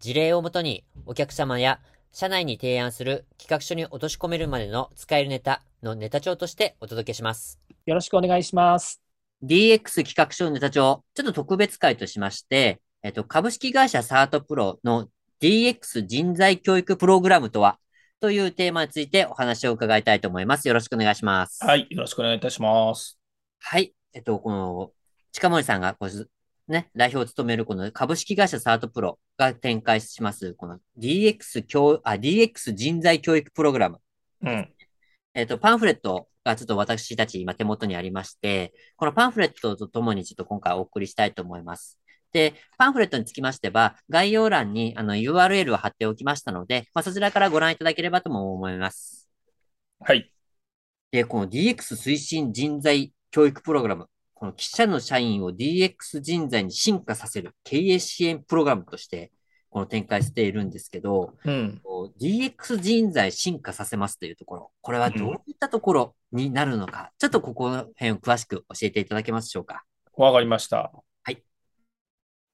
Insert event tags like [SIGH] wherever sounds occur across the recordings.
事例をもとにお客様や社内に提案する企画書に落とし込めるまでの使えるネタのネタ帳としてお届けします。よろしくお願いします DX 企画書のネタ帳、ちょっと特別会としまして、えっと、株式会社サートプロの DX 人材教育プログラムとはというテーマについてお話を伺いたいと思います。よろしくお願いします。はいよろしくお願いいたしますはい。えっと、この、近森さんがこう、ね、代表を務めるこの株式会社サートプロが展開します、この DX 教、あ、DX 人材教育プログラム。うんえっと、パンフレットがちょっと私たち今手元にありまして、このパンフレットとともにちょっと今回お送りしたいと思います。で、パンフレットにつきましては、概要欄にあの URL を貼っておきましたので、まあ、そちらからご覧いただければとも思います。はいで、この DX 推進人材教育プログラム、この記者の社員を DX 人材に進化させる経営支援プログラムとして、この展開しているんですけど、うん DX 人材進化させますというところ、これはどういったところになるのか、ちょっとここの辺を詳しく教えていただけますでしょうか？わかりました。はい。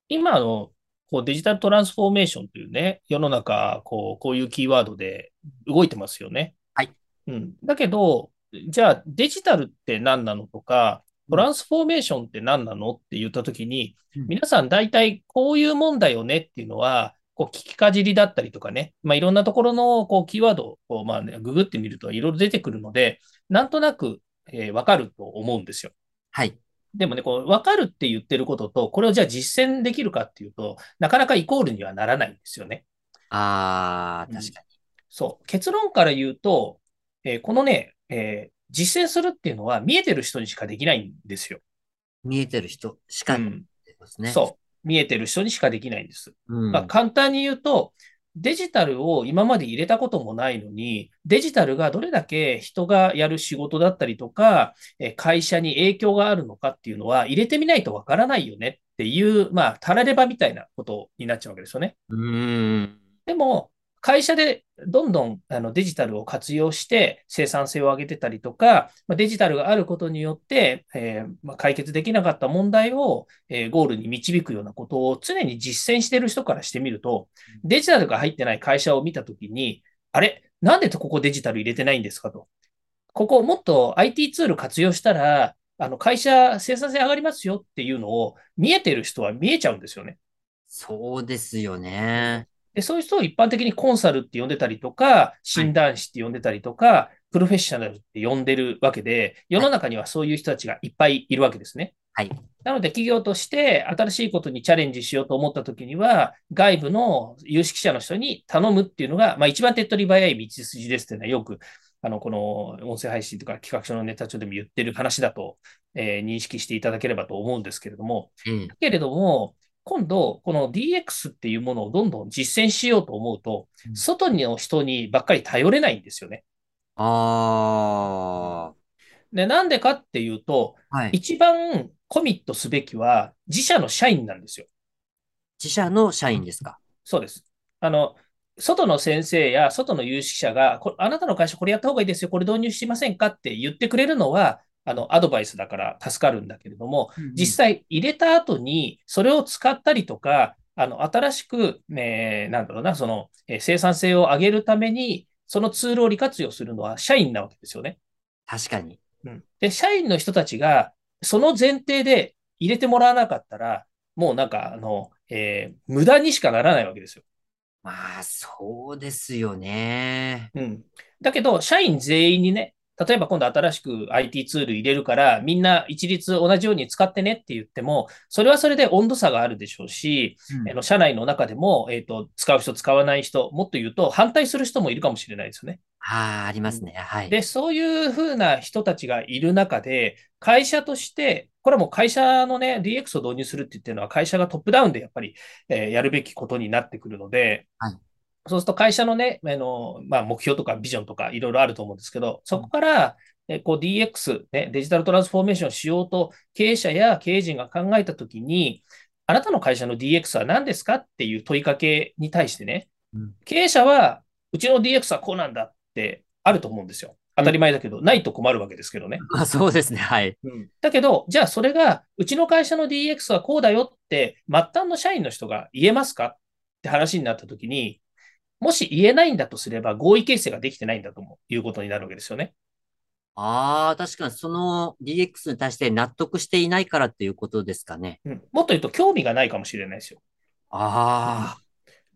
今のこうデジタルトランスフォーメーションというね、世の中、こう、こういうキーワードで動いてますよね。はい。うん。だけど、じゃあデジタルって何なのとか、トランスフォーメーションって何なの？って言ったときに、うん皆さん大体こういうもんだよねっていうのは、こう聞きかじりだったりとかね、まあ、いろんなところのこうキーワードをまあね、ググってみるといろいろ出てくるので、なんとなく、えーわかると思うんですよ。はい。でもね、こう、分かるって言ってることと、これをじゃあ実践できるかっていうと、なかなかイコールにはならないんですよね。あー、うん確かそう。結論から言うと、えーこのね、えー実践するっていうのは見えてる人にしかできないんですよ。に。見えてる人しかうんですね。そう。見えてる人にしかできないんです。うん。まあ、簡単に言うと、デジタルを今まで入れたこともないのに、デジタルがどれだけ人がやる仕事だったりとか、えー会社に影響があるのかっていうのは入れてみないとわからないよねっていう、まあ、たらればみたいなことになっちゃうわけですよね。うーん。でも、会社でどんどんあのデジタルを活用して生産性を上げてたりとか、まあデジタルがあることによって、えーまあ解決できなかった問題を、えーゴールに導くようなことを常に実践してる人からしてみると、デジタルが入ってない会社を見たときに、あれ？なんでここデジタル入れてないんですかと。ここもっと IT ツール活用したら、あの会社生産性上がりますよっていうのを見えてる人は見えちゃうんですよね。そうですよね。で、そういう人を一般的にコンサルって呼んでたりとか、診断士って呼んでたりとか、プロフェッショナルって呼んでるわけで、世の中にはそういう人たちがいっぱいいるわけですね。はい。なので、企業として新しいことにチャレンジしようと思ったときには、外部の有識者の人に頼むっていうのが、まあ一番手っ取り早い道筋ですっていうのはよく、あの、この音声配信とか企画書のネタ帳でも言ってる話だと、えー認識していただければと思うんですけれども、うん。だけれども、今度、この DX っていうものをどんどん実践しようと思うとう、ん外の人にばっかり頼れないんですよね。あで、なんでかっていうと、ー。はい。一番コミットすべきは自社の社員なんですよ。自社の社員ですか。そうです。あの、外の先生や外の有識者が、こあなたの会社これやった方がいいですよ、これ導入してませんかって言ってくれるのは、あの、アドバイスだから助かるんだけれども、実際入れた後に、それを使ったりとか、あの、新しく、えーなんだろうな、その、えー生産性を上げるために、そのツールを利活用するのは社員なわけですよね。確かに。うん。で、社員の人たちが、その前提で入れてもらわなかったら、もうなんか、あの、えー無駄にしかならないわけですよ。まあ、そうですよね。うん。だけど、社員全員にね、例えば今度新しく IT ツール入れるから、みんな一律同じように使ってねって言っても、それはそれで温度差があるでしょうし、うん、あの社内の中でも、えっ、ー、と、使う人、使わない人、もっと言うと反対する人もいるかもしれないですよね。ああ、ありますね。はい。で、そういうふうな人たちがいる中で、会社として、これはもう会社のね、DX を導入するって言ってるのは、会社がトップダウンでやっぱり、えー、やるべきことになってくるので、はい、そうすると会社のね、あの、まあ、目標とかビジョンとかいろいろあると思うんですけど、そこから、えこう DX、ね、デジタルトランスフォーメーションしようと経営者や経営陣が考えたときに、あなたの会社の DX は何ですかっていう問いかけに対してね、うん、経営者は、うちの DX はこうなんだってあると思うんですよ。当たり前だけど、うん、ないと困るわけですけどね。あ [LAUGHS] そうですね。はい、うん。だけど、じゃあそれが、うちの会社の DX はこうだよって、末端の社員の人が言えますかって話になったときに、もし言えないんだとすれば、合意形成ができてないんだということになるわけですよね。ああ、確かにその DX に対して納得していないからっていうことですかね。うん、もっと言うと興味がないかもしれないですよ。ああ。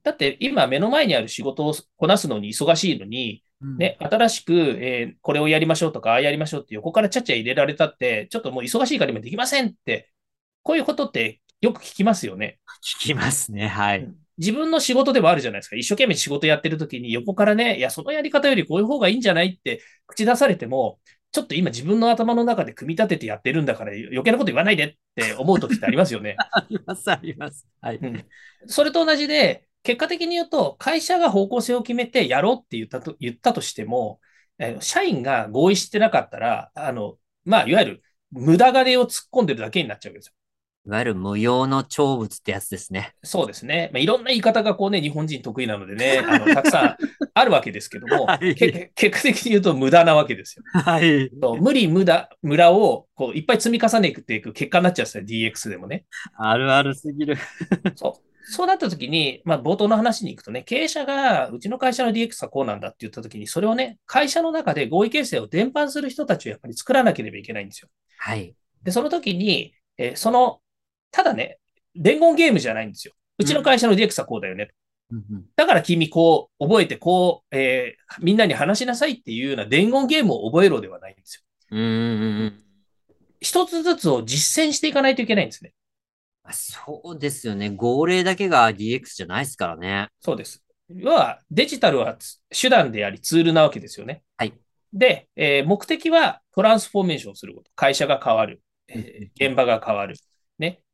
だって今目の前にある仕事をこなすのに忙しいのに、うん、ね、新しく、えー、これをやりましょうとか、ああやりましょうって横からちゃっちゃ入れられたって、ちょっともう忙しいから今できませんって、こういうことってよく聞きますよね。聞きますね。はい。自分の仕事でもあるじゃないですか。一生懸命仕事やってる時に横からね、いや、そのやり方よりこういう方がいいんじゃないって口出されても、ちょっと今自分の頭の中で組み立ててやってるんだから余計なこと言わないでって思う時ってありますよね。[LAUGHS] あります、あります。はい、うん。それと同じで、結果的に言うと、会社が方向性を決めてやろうって言ったと言ったとしても、え社員が合意してなかったら、あの、まあ、いわゆる無駄金を突っ込んでるだけになっちゃうわけですよ。いわゆる無用の長物ってやつですね。そうですね。まあ、いろんな言い方がこうね、日本人得意なのでね、[LAUGHS] あのたくさんあるわけですけども、はい、結果的に言うと無駄なわけですよ。はい。無理無駄、無駄をこういっぱい積み重ねていく結果になっちゃうんですよ、DX でもね。あるあるすぎる。[LAUGHS] そう。そうなった時に、まあ、冒頭の話に行くとね、経営者が、うちの会社の DX はこうなんだって言った時に、それをね、会社の中で合意形成を伝播する人たちをやっぱり作らなければいけないんですよ。はい。で、その時に、えー、そのただね、伝言ゲームじゃないんですよ。うちの会社の DX はこうだよね。うん、だから君こう覚えてこう、えー、みんなに話しなさいっていうような伝言ゲームを覚えろではないんですよ。うん一つずつを実践していかないといけないんですね。そうですよね。号令だけが DX じゃないですからね。そうです。要はデジタルは手段でありツールなわけですよね。はい。で、えー、目的はトランスフォーメーションすること。会社が変わる。えー、現場が変わる。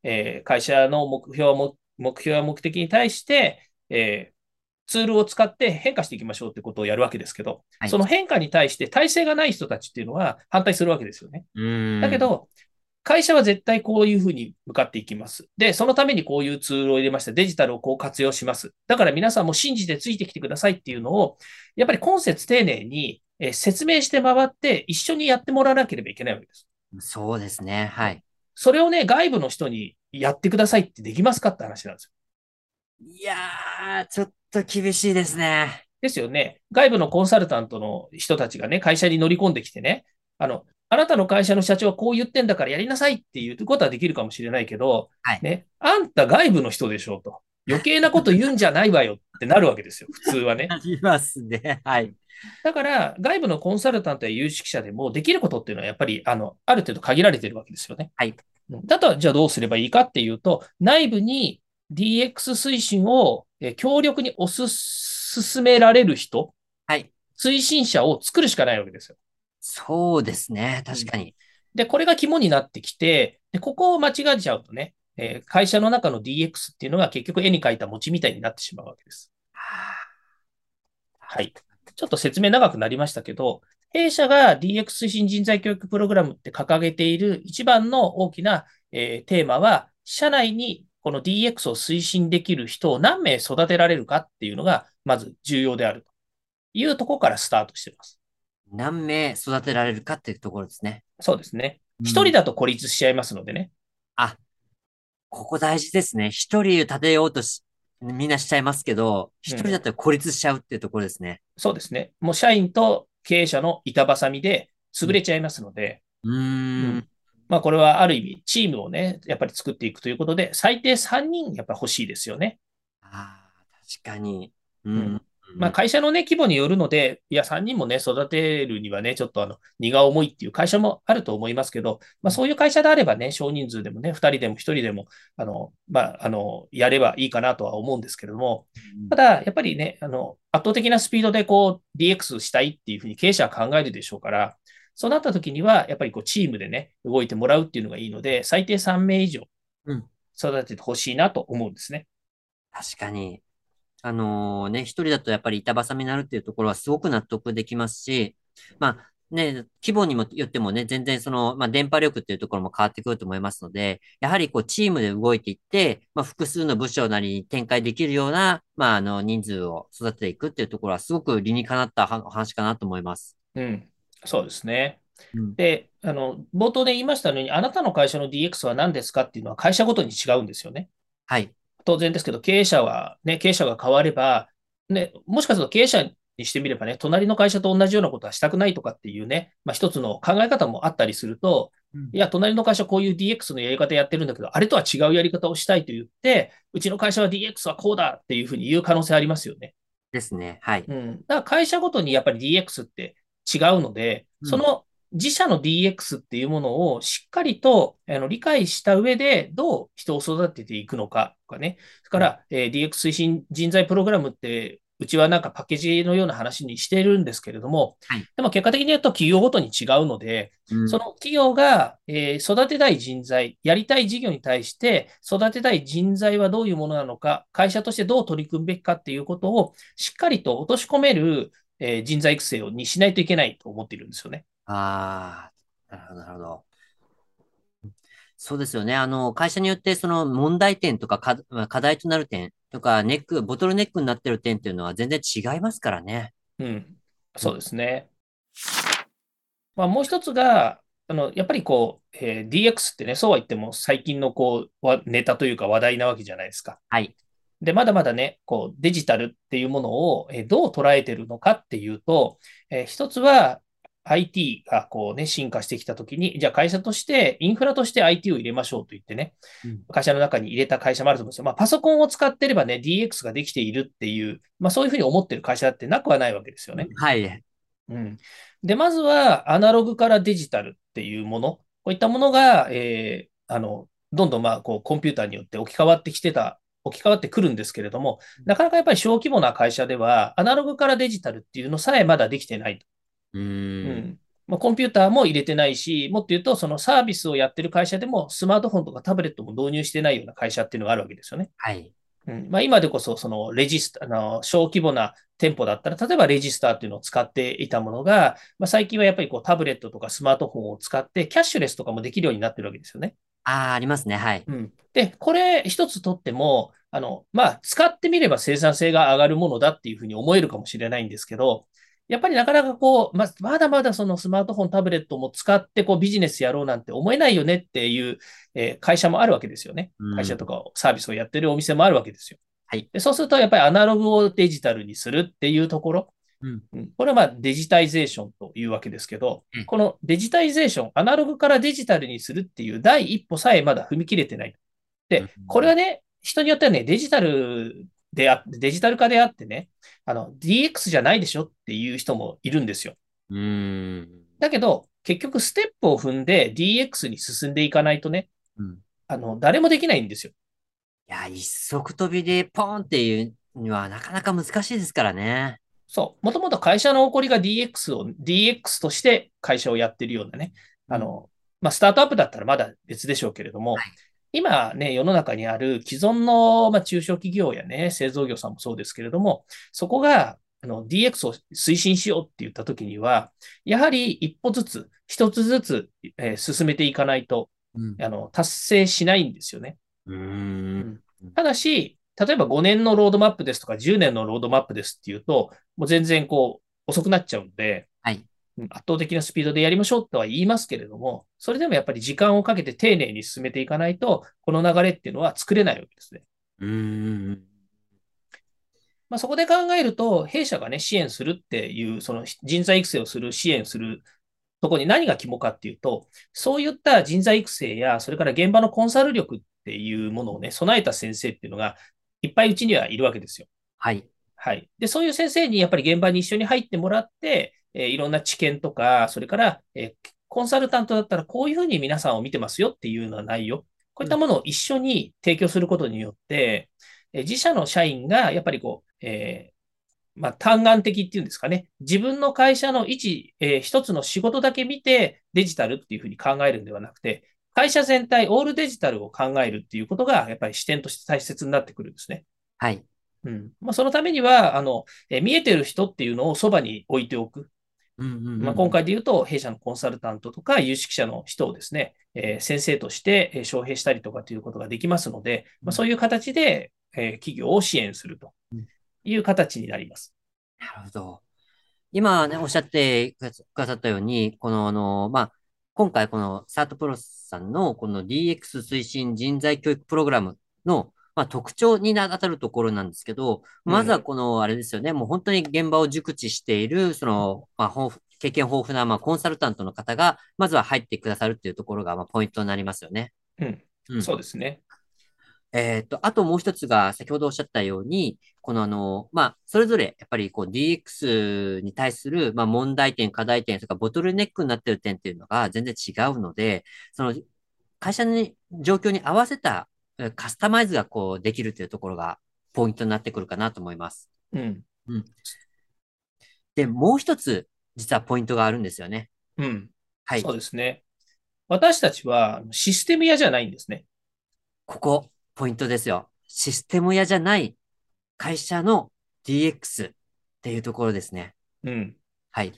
ね、えー、会社の目標も、目標や目的に対して、えー、ツールを使って変化していきましょうってことをやるわけですけど、はい、その変化に対して体制がない人たちっていうのは反対するわけですよね。だけど、会社は絶対こういうふうに向かっていきます。で、そのためにこういうツールを入れました。デジタルをこう活用します。だから皆さんも信じてついてきてくださいっていうのを、やっぱり今節丁寧に説明して回って一緒にやってもらわなければいけないわけです。そうですね。はい。それをね、外部の人にやってくださいってできますかって話なんですよ。いやー、ちょっと厳しいですね。ですよね。外部のコンサルタントの人たちがね、会社に乗り込んできてね、あの、あなたの会社の社長はこう言ってんだからやりなさいっていうことはできるかもしれないけど、はい、ね、あんた外部の人でしょうと。余計なこと言うんじゃないわよってなるわけですよ、普通はね。[LAUGHS] ありますね。はい。だから、外部のコンサルタントや有識者でもできることっていうのはやっぱり、あの、ある程度限られてるわけですよね。はい。だと、じゃあどうすればいいかっていうと、内部に DX 推進を強力に推す、進められる人、はい。推進者を作るしかないわけですよ。そうですね。確かに。で、これが肝になってきて、でここを間違えちゃうとね、えー、会社の中の DX っていうのが結局絵に描いた餅みたいになってしまうわけです。はい。ちょっと説明長くなりましたけど、弊社が DX 推進人材教育プログラムって掲げている一番の大きな、えー、テーマは、社内にこの DX を推進できる人を何名育てられるかっていうのが、まず重要であるというところからスタートしています。何名育てられるかっていうところですね。そうですね。一、人だと孤立しちゃいますのでね。あ、ここ大事ですね。一人立てようとし、みんなしちゃいますけど、一人だったら孤立しちゃうっていうところですね、うん。そうですね。もう社員と経営者の板挟みで潰れちゃいますので、うん、うんまあこれはある意味チームをね、やっぱり作っていくということで、最低3人やっぱ欲しいですよね。ああ、確かに。うん。うん、まあ、会社のね、規模によるので、いや、3人もね、育てるにはね、ちょっとあの、荷が重いっていう会社もあると思いますけど、まあ、そういう会社であればね、少人数でもね、2人でも1人でも、あの、まあ、あの、やればいいかなとは思うんですけれども、ただ、やっぱりね、あの、圧倒的なスピードでこう、DX したいっていうふうに経営者は考えるでしょうから、そうなった時には、やっぱりこう、チームでね、動いてもらうっていうのがいいので、最低3名以上、育ててほしいなと思うんですね。確かに。あのね、一人だとやっぱり板挟みになるっていうところはすごく納得できますし、まあね、規模にもよってもね、全然その、まあ電波力っていうところも変わってくると思いますので、やはりこうチームで動いていって、まあ複数の部署なりに展開できるような、まああの人数を育てていくっていうところはすごく理にかなった話かなと思います。うん、そうですね。うん、で、あの、冒頭で言いましたように、あなたの会社の DX は何ですかっていうのは会社ごとに違うんですよね。はい。当然ですけど、経営者は、ね、経営者が変われば、ね、もしかすると経営者にしてみればね、隣の会社と同じようなことはしたくないとかっていうね、まあ、一つの考え方もあったりすると、うん、いや、隣の会社こういう DX のやり方やってるんだけど、あれとは違うやり方をしたいと言って、うちの会社は DX はこうだっていうふうに言う可能性ありますよね。ですね。はい。うん。だから会社ごとにやっぱり DX って違うので、その自社の DX っていうものをしっかりとあの理解した上で、どう人を育てていくのかとかね。それから、えー、DX 推進人材プログラムって、うちはなんかパッケージのような話にしてるんですけれども、はい、でも結果的に言うと企業ごとに違うので、うん、その企業が、えー、育てたい人材、やりたい事業に対して育てたい人材はどういうものなのか、会社としてどう取り組むべきかっていうことをしっかりと落とし込める、えー、人材育成をにしないといけないと思っているんですよね。ああ、なるほど、なるほど。そうですよね。あの、会社によってその問題点とか課課題となる点とか、ネック、ボトルネックになってる点っていうのは全然違いますからね。うん。そうですね。まあ、もう一つが、あの、やっぱりこう、えー DX ってね、そうは言っても最近のこう、わネタというか話題なわけじゃないですか。はい。で、まだまだね、こう、デジタルっていうものを、えーどう捉えてるのかっていうと、えー一つは、IT がこうね、進化してきたときに、じゃあ会社として、インフラとして IT を入れましょうと言ってね、うん、会社の中に入れた会社もあると思うんですよ。まあ、パソコンを使ってればね、DX ができているっていう、まあ、そういうふうに思ってる会社ってなくはないわけですよね。はい。うん。で、まずは、アナログからデジタルっていうもの、こういったものが、えー、あの、どんどんまあ、こう、コンピューターによって置き換わってきてた置き換わってくるんですけれども、なかなかやっぱり小規模な会社では、アナログからデジタルっていうのさえまだできてない。うん、まあ、コンピューターも入れてないし、もっと言うと、そのサービスをやってる会社でも、スマートフォンとかタブレットも導入してないような会社っていうのがあるわけですよね。はい。うんまあ、今でこそ、そのレジスタ、あの、小規模な店舗だったら、例えばレジスターっていうのを使っていたものが、まあ、最近はやっぱりこうタブレットとかスマートフォンを使って、キャッシュレスとかもできるようになってるわけですよね。ああ、ありますね。はい。うん。で、これ一つとっても、あの、まあ、使ってみれば生産性が上がるものだっていうふうに思えるかもしれないんですけど、やっぱりなかなかこう、ま、まだまだそのスマートフォン、タブレットも使ってこうビジネスやろうなんて思えないよねっていう、えー、会社もあるわけですよね。会社とかサービスをやってるお店もあるわけですよ。はい。でそうするとやっぱりアナログをデジタルにするっていうところ。うん、これはまあデジタイゼーションというわけですけど、うん、このデジタイゼーション、アナログからデジタルにするっていう第一歩さえまだ踏み切れてない。で、これはね、人によってはね、デジタルであデジタル化であってね、あの、DX じゃないでしょっていう人もいるんですよ。うんだけど、結局ステップを踏んで DX に進んでいかないとね、うん、あの、誰もできないんですよ。いや、一足飛びでポーンっていうにはなかなか難しいですからね。そう。もともと会社の起こりが DX を、DX として会社をやってるようなね、あの、まあ、スタートアップだったらまだ別でしょうけれども、はい、今ね、世の中にある既存の、まあ、中小企業やね、製造業さんもそうですけれども、そこがあの DX を推進しようって言ったときには、やはり一歩ずつ、一つずつ、えー、進めていかないと、うん、あの達成しないんですよね。うん。ただし、例えば5年のロードマップですとか10年のロードマップですっていうと、もう全然こう遅くなっちゃうので、はい、圧倒的なスピードでやりましょうとは言いますけれども、それでもやっぱり時間をかけて丁寧に進めていかないと、この流れっていうのは作れないわけですね。うんまあ、そこで考えると、弊社がね、支援するっていう、その人材育成をする、支援するところに何が肝かっていうと、そういった人材育成や、それから現場のコンサル力っていうものをね、備えた先生っていうのが、いっぱいうちにはいるわけですよ。はい。はい。で、そういう先生にやっぱり現場に一緒に入ってもらって、えー、いろんな知見とか、それから、えー、コンサルタントだったらこういうふうに皆さんを見てますよっていうような内容、こういったものを一緒に提供することによって、えー、自社の社員がやっぱりこう、えー、まあ、単眼的っていうんですかね。自分の会社の一、えー、一つの仕事だけ見てデジタルっていうふうに考えるんではなくて、会社全体、オールデジタルを考えるっていうことが、やっぱり視点として大切になってくるんですね。はい。うん。まあ、そのためには、あの、え見えてる人っていうのをそばに置いておく。まあ、今回で言うと、弊社のコンサルタントとか有識者の人をですね、えー、先生として招聘したりとかということができますので、まあ、そういう形で、えー、企業を支援するという形になります。なるほど。今ね、おっしゃってくださったように、この、あの、まあ、今回このサートプロさんのこの DX 推進人材教育プログラムのまあ、特徴に当たるところなんですけど、まずはこの、あれですよね、もう本当に現場を熟知している、その、まあ、経験豊富な、まあ、コンサルタントの方が、まずは入ってくださるっていうところが、まあ、ポイントになりますよね。うん。うん、そうですね。えっと、あともう一つが、先ほどおっしゃったように、このあの、まあ、それぞれ、やっぱりこう DX に対する、まあ、問題点、課題点、とかボトルネックになっている点っていうのが全然違うので、その、会社の状況に合わせたカスタマイズがこうできるというところがポイントになってくるかなと思います。うん。うん。で、もう一つ、実はポイントがあるんですよね。うん。はい。そうですね。私たちはシステム屋じゃないんですね。ここ、ポイントですよ。システム屋じゃない会社の DX っていうところですね。うん。はい。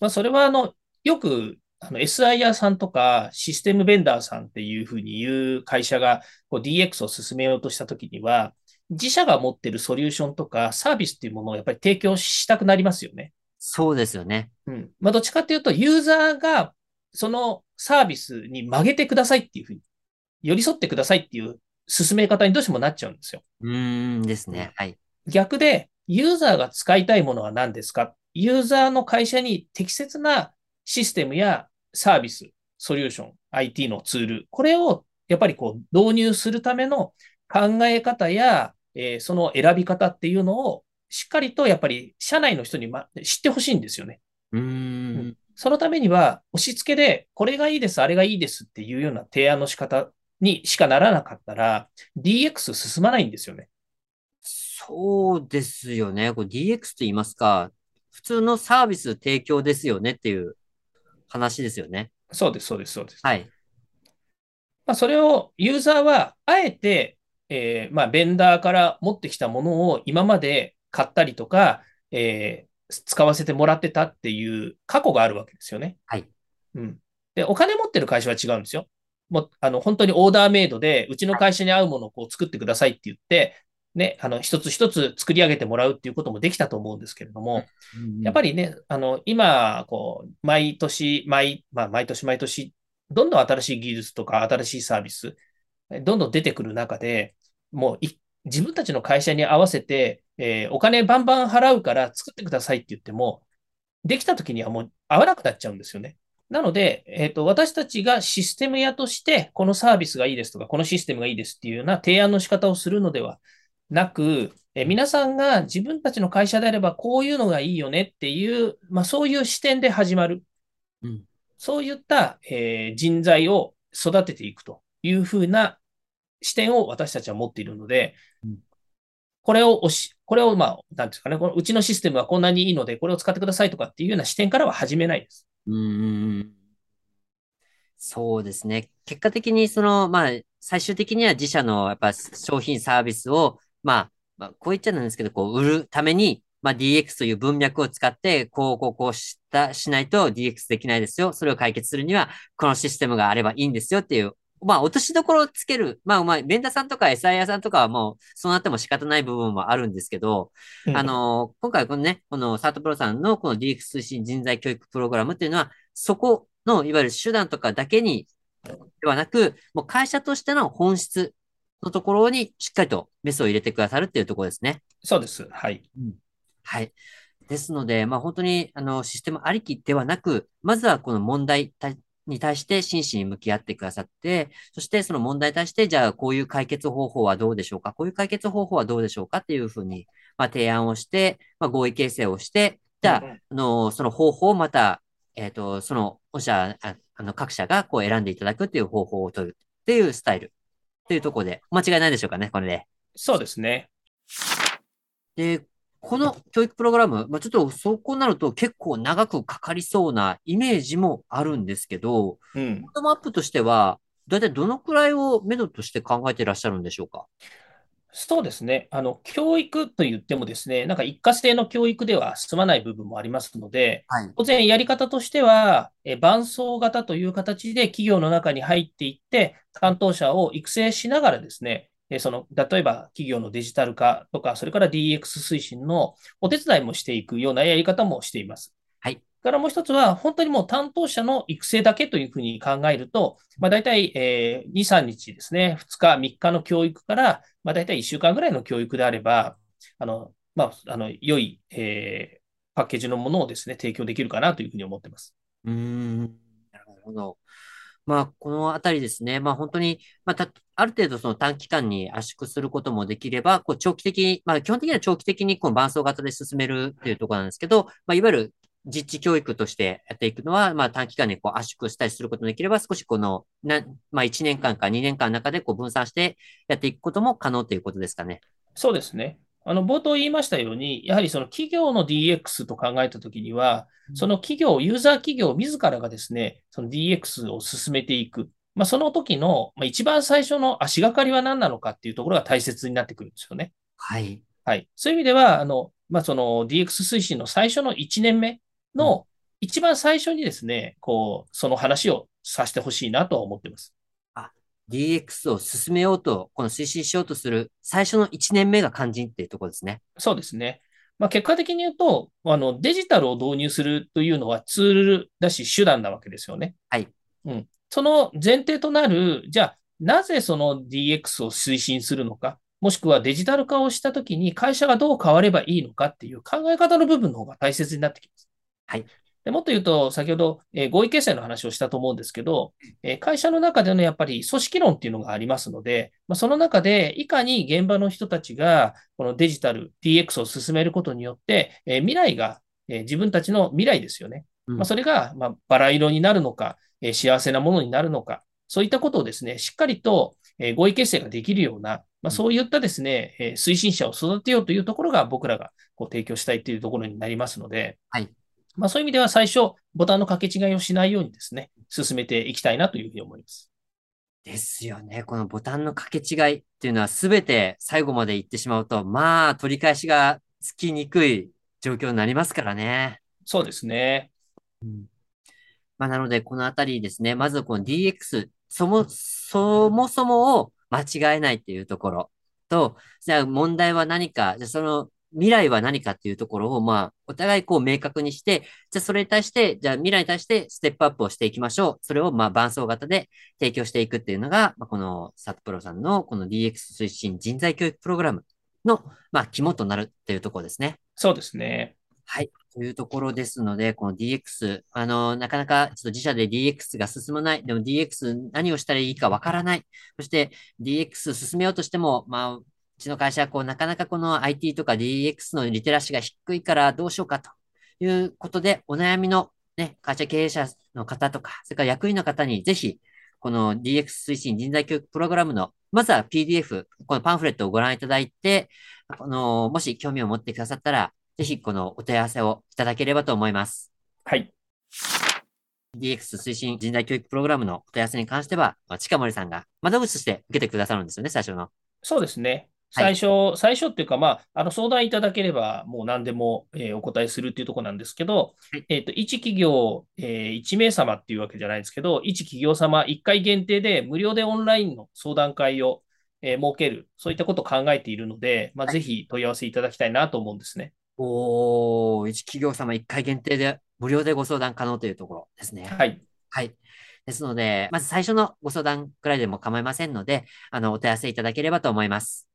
まあ、それは、あの、よくあの SIR さんとかシステムベンダーさんっていうふうに言う会社がこう DX を進めようとしたときには、自社が持ってるソリューションとかサービスっていうものをやっぱり提供したくなりますよね。そうですよね。うん。まあ、どっちかっていうと、ユーザーがそのサービスに曲げてくださいっていうふうに、寄り添ってくださいっていう進め方にどうしてもなっちゃうんですよ。うーんですね。はい。逆で、ユーザーが使いたいものは何ですか？ユーザーの会社に適切なシステムやサービス、ソリューション、IT のツール、これをやっぱりこう導入するための考え方や、えー、その選び方っていうのをしっかりとやっぱり社内の人に、ま、知ってほしいんですよね。うん、そのためには押し付けでこれがいいです、あれがいいですっていうような提案の仕方にしかならなかったら DX 進まないんですよね。そうですよね。これ DX と言いますか、普通のサービス提供ですよねっていう話ですよね。そうです、そうです、そうです。はい。まあ、それをユーザーは、あえて、えー、まあ、ベンダーから持ってきたものを今まで買ったりとか、えー、使わせてもらってたっていう過去があるわけですよね。はい。うん。で、お金持ってる会社は違うんですよ。もう、あの、本当にオーダーメイドで、うちの会社に合うものをこう作ってくださいって言って、ね、あの、一つ一つ作り上げてもらうっていうこともできたと思うんですけれども、やっぱりね、あの、今、こう、毎年、毎、まあ、毎年毎年、どんどん新しい技術とか新しいサービス、どんどん出てくる中で、もう自分たちの会社に合わせて、えー、お金バンバン払うから作ってくださいって言っても、できた時にはもう合わなくなっちゃうんですよね。なので、えっ、ー、と、私たちがシステム屋として、このサービスがいいですとか、このシステムがいいですっていうような提案の仕方をするのではなく、え皆さんが自分たちの会社であればこういうのがいいよねっていう、まあ、そういう視点で始まる。うん、そういった、えー、人材を育てていくというふうな視点を私たちは持っているので、うん、これをし、これを、まあ、なんですかね、このうちのシステムはこんなにいいので、これを使ってくださいとかっていうような視点からは始めないです。うん。そうですね。結果的に、その、まあ、最終的には自社のやっぱ商品サービスをまあ、まあ、こう言っちゃなんですけど、こう、売るために、まあ、DX という文脈を使って、こう、こう、こうした、しないと DX できないですよ。それを解決するには、このシステムがあればいいんですよっていう、まあ、落としどころをつける。まあ、まあ、ベンダーさんとか SIR さんとかはもう、そうなっても仕方ない部分もあるんですけど、うん、あの、今回このね、このサートプロさんのこの DX 推進人材教育プログラムっていうのは、そこの、いわゆる手段とかだけに、ではなく、もう会社としての本質のところにしっかりとメスを入れてくださるっていうところですね。そうです。はい。うん、はい。ですので、まあ本当にあのシステムありきではなく、まずはこの問題に対して真摯に向き合ってくださって、そしてその問題に対して、じゃあこういう解決方法はどうでしょうか？こういう解決方法はどうでしょうかっていうふうに、まあ、提案をして、まあ、合意形成をして、じゃあ、あの、その方法をまた、えっ、ー、と、その、お社、ああの、各社がこう選んでいただくっていう方法を取るっていうスタイルっていうところで、間違いないでしょうかね、これで。そうですね。で、この教育プログラム、まあ、ちょっとそこになると結構長くかかりそうなイメージもあるんですけど、うん、ボトムアップとしては、大体どのくらいを目処として考えていらっしゃるんでしょうか？そうですね。あの、教育と言ってもですね、なんか一過性の教育では進まない部分もありますので、はい、当然やり方としては、え伴走型という形で企業の中に入っていって、担当者を育成しながらですね、その、例えば企業のデジタル化とか、それから DX 推進のお手伝いもしていくようなやり方もしています。からもう一つは、本当にもう担当者の育成だけというふうに考えると、まあ、大体、えー、2、3日ですね、2日、3日の教育から、まあ、大体1週間ぐらいの教育であれば、あの、まあ、あの、良い、えー、パッケージのものをですね、提供できるかなというふうに思ってます。うん、なるほど。まあ、このあたりですね。まあ、本当に、まあ、ある程度その短期間に圧縮することもできれば、こう長期的に、まあ、基本的には長期的にこの伴走型で進めるっていうところなんですけど、まあ、いわゆる実地教育としてやっていくのは、まあ、短期間にこう圧縮したりすることもできれば、少しこの、な、まあ、1年間か2年間の中でこう分散してやっていくことも可能ということですかね。そうですね。あの、冒頭言いましたように、やはりその企業の DX と考えたときには、その企業、ユーザー企業自らがですね、その DX を進めていく。まあ、その時の、まあ、一番最初の足がかりは何なのかっていうところが大切になってくるんですよね。はい。はい。そういう意味では、あの、まあ、その DX 推進の最初の1年目の、一番最初にですね、こう、その話をさせてほしいなとは思ってます。あ、DX を進めようと、この推進しようとする最初の1年目が肝心っていうところですね。そうですね。まあ、結果的に言うと、あの、デジタルを導入するというのはツールだし手段なわけですよね。はい。うん。その前提となる、じゃあ、なぜその DX を推進するのか、もしくはデジタル化をしたときに会社がどう変わればいいのかっていう考え方の部分の方が大切になってきます。はい。でもっと言うと、先ほど、えー、合意形成の話をしたと思うんですけど、えー、会社の中でのやっぱり組織論っていうのがありますので、まあ、その中でいかに現場の人たちがこのデジタル、DX を進めることによって、えー、未来が、え自分たちの未来ですよね。まあ、それが、まあ、バラ色になるのか、え幸せなものになるのか、そういったことをですね、しっかりと、え合意形成ができるような、まあ、そういったですね、え推進者を育てようというところが僕らがこう提供したいというところになりますので、はい。まあ、そういう意味では最初、ボタンの掛け違いをしないようにですね、進めていきたいなというふうに思います。ですよね。このボタンの掛け違いっていうのは全て最後まで行ってしまうと、まあ取り返しがつきにくい状況になりますからね。そうですね。うん、まあなので、このあたりですね、まずこの DX、そも、そもそもを間違えないっていうところと、じゃあ問題は何か、じゃあその未来は何かっていうところを、まあ、お互いこう明確にして、じゃあそれに対して、じゃあ未来に対してステップアップをしていきましょう。それをまあ伴走型で提供していくっていうのが、まあ、このサトプロさんのこの DX 推進人材教育プログラムの、まあ、肝となるっていうところですね。そうですね。はい。というところですので、この DX、あの、なかなかちょっと自社で DX が進まない。でも DX 何をしたらいいかわからない。そして DX 進めようとしても、まあ、うちの会社はこう、なかなかこの IT とか DX のリテラシーが低いからどうしようかということで、お悩みのね、会社経営者の方とか、それから役員の方にぜひ、この DX 推進人材教育プログラムの、まずは PDF、このパンフレットをご覧いただいて、この、もし興味を持ってくださったら、ぜひこのお問い合わせをいただければと思います。はい。DX 推進人材教育プログラムのお問い合わせに関しては、近森さんが窓口として受けてくださるんですよね、最初の。そうですね。最初、はい、最初っていうか、まあ、あの相談いただければ、もう何でも、えー、お答えするっていうところなんですけど、はい、えっ、ー、と、一企業、えー、1名様っていうわけじゃないですけど、一企業様1回限定で無料でオンラインの相談会を、えー、設ける、そういったことを考えているので、まあ、ぜひ問い合わせいただきたいなと思うんですね。おー、一企業様1回限定で無料でご相談可能というところですね。はい。はい。ですので、まず最初のご相談くらいでも構いませんので、あの、お問い合わせいただければと思います。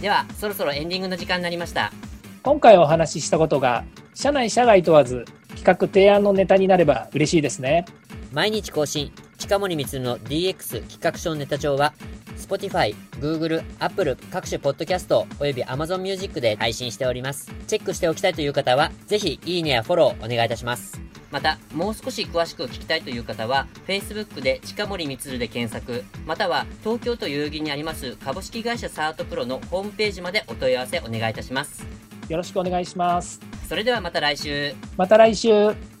では、そろそろエンディングの時間になりました。今回お話ししたことが、社内社外問わず、企画提案のネタになれば嬉しいですね。毎日更新、近森光の DX 企画書ネタ帳は、Spotify、Google、Apple 各種ポッドキャストおよび Amazon Music で配信しております。チェックしておきたいという方は、ぜひいいねやフォローお願いいたします。また、もう少し詳しく聞きたいという方は、Facebook で近森光で検索、または東京都代々木にあります株式会社サートプロのホームページまでお問い合わせお願いいたします。よろしくお願いします。それではまた来週。また来週。